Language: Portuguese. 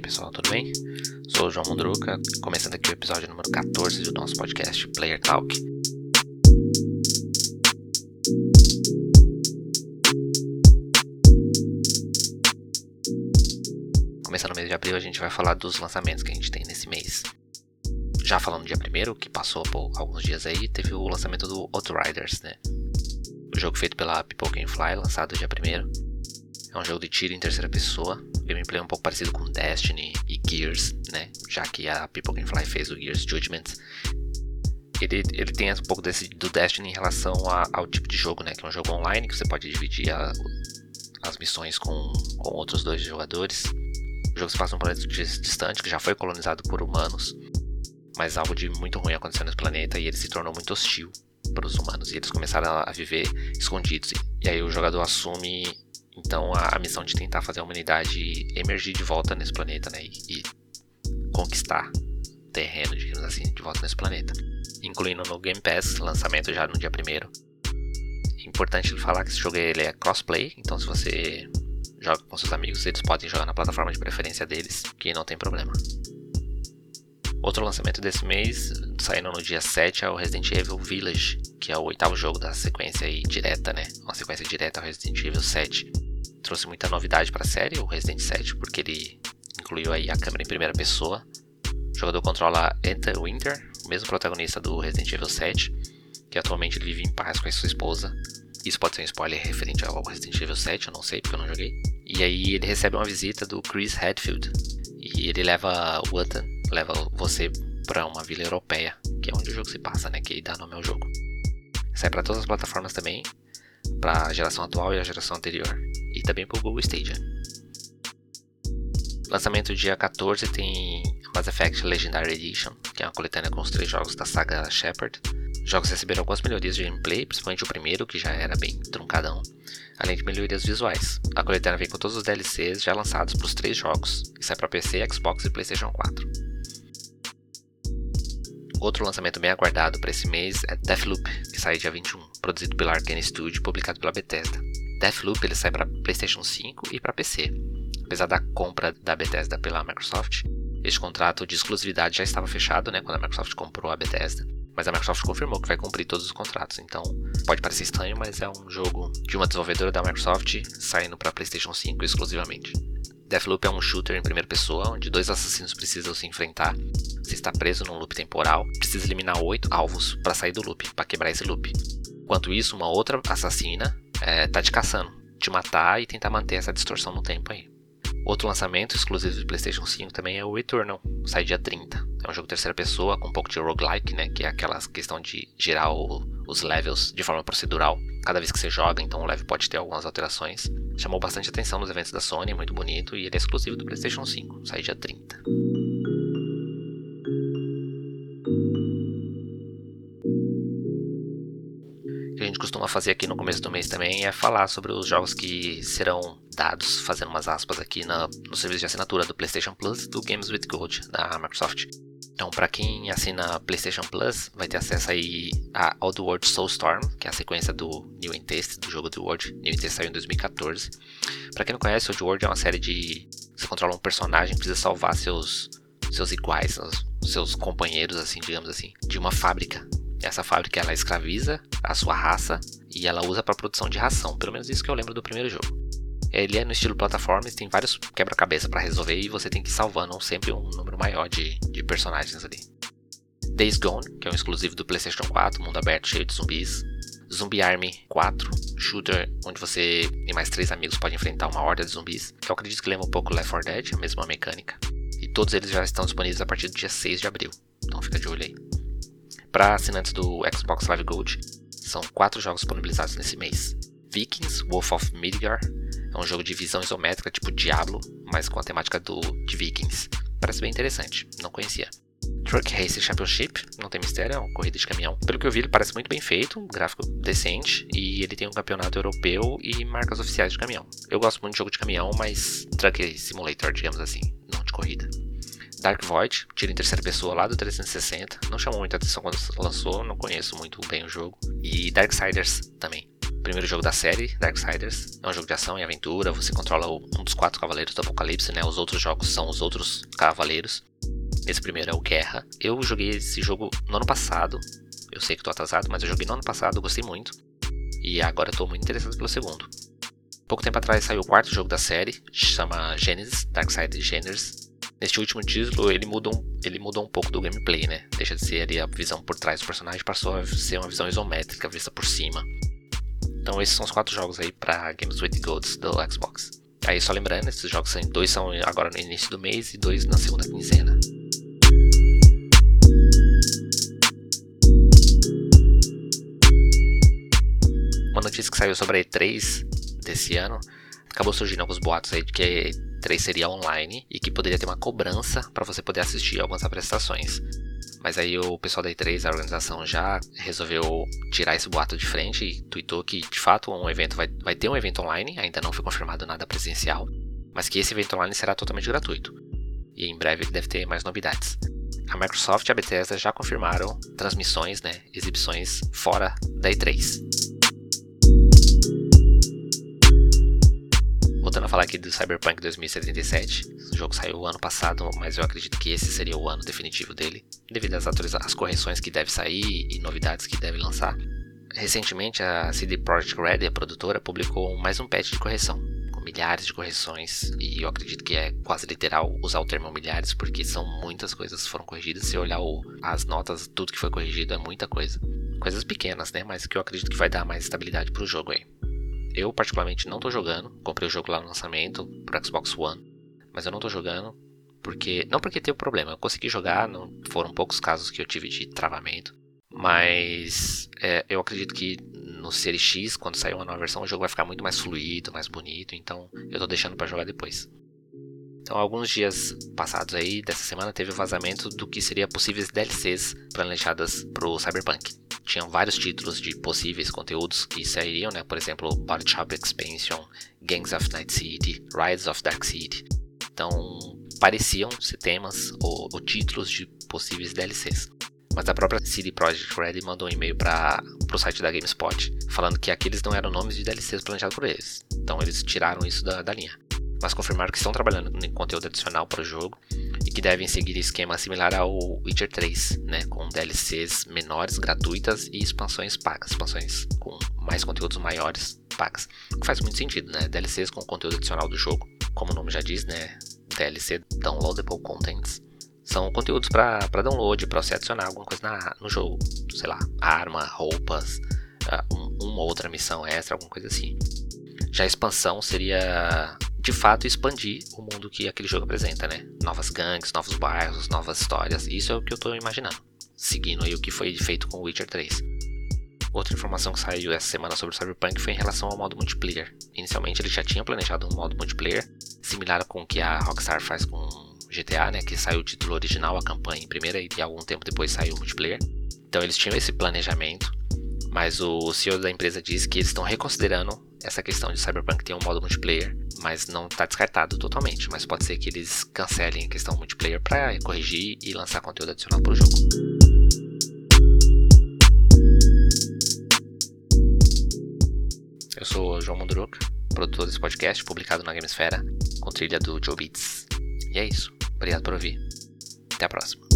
pessoal, tudo bem? Sou o João Mundruca, começando aqui o episódio número 14 do nosso podcast Player Talk. Começando no mês de abril, a gente vai falar dos lançamentos que a gente tem nesse mês. Já falando dia primeiro, que passou por alguns dias aí, teve o lançamento do Outriders, né? O jogo feito pela People Can Fly, lançado dia primeiro. É um jogo de tiro em terceira pessoa, gameplay é um pouco parecido com Destiny e Gears, né? Já que a People Can Fly fez o Gears Judgment. Ele, ele tem um pouco desse, do Destiny em relação a, ao tipo de jogo, né? Que é um jogo online que você pode dividir a, as missões com, com outros dois jogadores. O jogo se passa num planeta distante que já foi colonizado por humanos, mas algo de muito ruim aconteceu nesse planeta e ele se tornou muito hostil para os humanos e eles começaram a viver escondidos. E aí o jogador assume então a, a, missão de tentar fazer a humanidade emergir de volta nesse planeta, né? E, e conquistar terreno, digamos assim, de volta nesse planeta. Incluindo no Game Pass, lançamento já no dia primeiro. Importante falar que esse jogo ele é crossplay, então se você joga com seus amigos, eles podem jogar na plataforma de preferência deles, que não tem problema. Outro lançamento desse mês, saindo no dia 7, é o Resident Evil Village, que é o oitavo jogo da sequência aí direta, né? Uma sequência direta ao Resident Evil 7 trouxe muita novidade para a série, o Resident 7, porque ele incluiu aí a câmera em primeira pessoa. O jogador controla Enter Winter, o mesmo protagonista do Resident Evil 7, que atualmente vive em paz com a sua esposa. Isso pode ser um spoiler referente ao Resident Evil 7, eu não sei porque eu não joguei. E aí ele recebe uma visita do Chris Hadfield. E ele leva o Ethan, leva você para uma vila europeia, que é onde o jogo se passa, né? Que dá nome ao jogo. Sai para todas as plataformas também, para a geração atual e a geração anterior e também para o Google Stadia. Lançamento dia 14 tem Mass Effect Legendary Edition, que é uma coletânea com os três jogos da saga Shepard. Os jogos receberam algumas melhorias de gameplay, principalmente o primeiro, que já era bem truncadão, além de melhorias visuais. A coletânea vem com todos os DLCs já lançados para os três jogos e sai para PC, Xbox e PlayStation 4. Outro lançamento bem aguardado para esse mês é Deathloop, que sai dia 21, produzido pela Arkane Studio e publicado pela Bethesda. Deathloop ele sai para PlayStation 5 e para PC. Apesar da compra da Bethesda pela Microsoft, este contrato de exclusividade já estava fechado, né, quando a Microsoft comprou a Bethesda. Mas a Microsoft confirmou que vai cumprir todos os contratos. Então, pode parecer estranho, mas é um jogo de uma desenvolvedora da Microsoft saindo para PlayStation 5 exclusivamente. Deathloop é um shooter em primeira pessoa, onde dois assassinos precisam se enfrentar. Você está preso num loop temporal, precisa eliminar oito alvos para sair do loop, para quebrar esse loop. Enquanto isso, uma outra assassina é, tá te caçando, te matar e tentar manter essa distorção no tempo aí. Outro lançamento exclusivo do PlayStation 5 também é o Returnal, sai dia 30. É um jogo terceira pessoa com um pouco de roguelike, né, que é aquela questão de girar o, os levels de forma procedural cada vez que você joga, então o level pode ter algumas alterações. Chamou bastante atenção nos eventos da Sony, muito bonito, e ele é exclusivo do PlayStation 5, sai dia 30. Costuma fazer aqui no começo do mês também é falar sobre os jogos que serão dados, fazendo umas aspas aqui na, no serviço de assinatura do PlayStation Plus do Games with Gold da Microsoft. Então, para quem assina PlayStation Plus, vai ter acesso aí a Oddworld Soulstorm, que é a sequência do New in Taste, do jogo do World. New in Taste saiu em 2014. Para quem não conhece, Oddworld é uma série de você controla um personagem, precisa salvar seus seus iguais, seus, seus companheiros, assim, digamos assim, de uma fábrica essa fábrica ela escraviza a sua raça e ela usa para produção de ração. Pelo menos isso que eu lembro do primeiro jogo. Ele é no estilo plataforma, tem vários quebra-cabeça para resolver e você tem que ir salvando sempre um número maior de, de personagens ali. Days Gone, que é um exclusivo do PlayStation 4, mundo aberto cheio de zumbis. Zombie Army 4, shooter onde você e mais três amigos podem enfrentar uma horda de zumbis, que eu acredito que lembra um pouco Left 4 Dead, a mesma mecânica. E todos eles já estão disponíveis a partir do dia 6 de abril, então fica de olho aí. Para assinantes do Xbox Live Gold, são quatro jogos disponibilizados nesse mês. Vikings, Wolf of Midgard, é um jogo de visão isométrica tipo Diablo, mas com a temática do, de Vikings. Parece bem interessante, não conhecia. Truck Race Championship, não tem mistério, é uma corrida de caminhão. Pelo que eu vi, ele parece muito bem feito, gráfico decente, e ele tem um campeonato europeu e marcas oficiais de caminhão. Eu gosto muito de jogo de caminhão, mas Truck Simulator, digamos assim, não de corrida. Dark Void, tiro em terceira pessoa lá do 360. Não chamou muita atenção quando lançou, não conheço muito bem o jogo. E Darksiders também. primeiro jogo da série, Darksiders. É um jogo de ação e aventura. Você controla um dos quatro cavaleiros do Apocalipse, né? Os outros jogos são os outros cavaleiros. Esse primeiro é o Guerra. Eu joguei esse jogo no ano passado. Eu sei que tô atrasado, mas eu joguei no ano passado, gostei muito. E agora tô muito interessado pelo segundo. Pouco tempo atrás saiu o quarto jogo da série, chama Genesis, Darksiders Genesis. Neste último título, ele mudou, um, ele mudou um pouco do gameplay, né? Deixa de ser ali a visão por trás do personagem, passou a ser uma visão isométrica, vista por cima. Então esses são os quatro jogos aí para Games with Golds do Xbox. Aí só lembrando, esses jogos são, dois são agora no início do mês e dois na segunda quinzena. Uma notícia que saiu sobre a E3 desse ano, acabou surgindo alguns boatos aí de que a E3 seria online e que poderia ter uma cobrança para você poder assistir algumas apresentações. Mas aí o pessoal da E3, a organização, já resolveu tirar esse boato de frente e tweetou que de fato um evento vai, vai ter um evento online, ainda não foi confirmado nada presencial, mas que esse evento online será totalmente gratuito. E em breve deve ter mais novidades. A Microsoft e a Bethesda já confirmaram transmissões, né, exibições fora da E3. Falar aqui do Cyberpunk 2077, o jogo saiu ano passado, mas eu acredito que esse seria o ano definitivo dele, devido às, às correções que deve sair e novidades que deve lançar. Recentemente, a CD Projekt Red, a produtora, publicou mais um patch de correção, com milhares de correções, e eu acredito que é quase literal usar o termo milhares, porque são muitas coisas que foram corrigidas. Se olhar o, as notas, tudo que foi corrigido é muita coisa. Coisas pequenas, né? Mas que eu acredito que vai dar mais estabilidade pro jogo aí. Eu, particularmente, não tô jogando. Comprei o jogo lá no lançamento pro Xbox One. Mas eu não tô jogando. Porque. Não porque teve problema. Eu consegui jogar. Não foram poucos casos que eu tive de travamento. Mas é, eu acredito que no Series X, quando sair uma nova versão, o jogo vai ficar muito mais fluido, mais bonito. Então eu tô deixando para jogar depois. Então, alguns dias passados aí, dessa semana, teve o vazamento do que seria possíveis DLCs planejadas pro Cyberpunk tinham vários títulos de possíveis conteúdos que sairiam, né? Por exemplo, Body Shop Expansion, Gangs of Night City, Rise of Dark City. Então, pareciam ser temas ou, ou títulos de possíveis DLCs. Mas a própria CD Projekt Red mandou um e-mail para o site da GameSpot falando que aqueles não eram nomes de DLCs planejados por eles. Então eles tiraram isso da, da linha. Mas confirmaram que estão trabalhando em conteúdo adicional para o jogo e que devem seguir esquema similar ao Witcher 3, né, com DLCs menores, gratuitas e expansões pagas, expansões com mais conteúdos maiores pagas. Que faz muito sentido, né? DLCs com conteúdo adicional do jogo, como o nome já diz, né? DLC Downloadable Contents. São conteúdos para download, para você adicionar alguma coisa na, no jogo. Sei lá, arma, roupas, ah, um, uma outra missão extra, alguma coisa assim. Já a expansão seria de fato expandir o mundo que aquele jogo apresenta, né? Novas gangues, novos bairros, novas histórias. Isso é o que eu tô imaginando. Seguindo aí o que foi feito com Witcher 3. Outra informação que saiu essa semana sobre o Cyberpunk foi em relação ao modo multiplayer. Inicialmente ele já tinha planejado um modo multiplayer, similar com o que a Rockstar faz com GTA, né? Que saiu o título original, a campanha em primeira, e algum tempo depois saiu o multiplayer. Então eles tinham esse planejamento, mas o CEO da empresa disse que eles estão reconsiderando essa questão de Cyberpunk ter um modo multiplayer, mas não está descartado totalmente. Mas pode ser que eles cancelem a questão multiplayer para corrigir e lançar conteúdo adicional para o jogo. Eu sou o João Munduruca, produtor desse podcast, publicado na Gamesfera, com trilha do Joe Beats. E é isso. Obrigado por ouvir. Até a próxima.